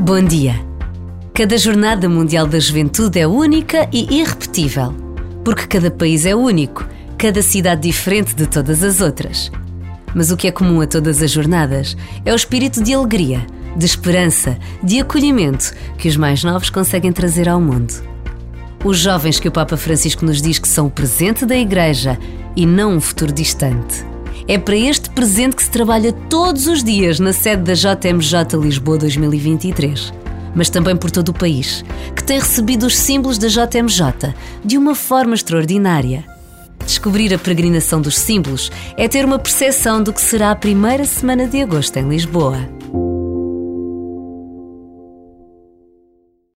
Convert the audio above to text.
Bom dia! Cada Jornada Mundial da Juventude é única e irrepetível, porque cada país é único, cada cidade diferente de todas as outras. Mas o que é comum a todas as jornadas é o espírito de alegria, de esperança, de acolhimento que os mais novos conseguem trazer ao mundo. Os jovens que o Papa Francisco nos diz que são o presente da Igreja e não um futuro distante. É para este presente que se trabalha todos os dias na sede da JMJ Lisboa 2023, mas também por todo o país, que tem recebido os símbolos da JMJ de uma forma extraordinária. Descobrir a peregrinação dos símbolos é ter uma percepção do que será a primeira semana de agosto em Lisboa.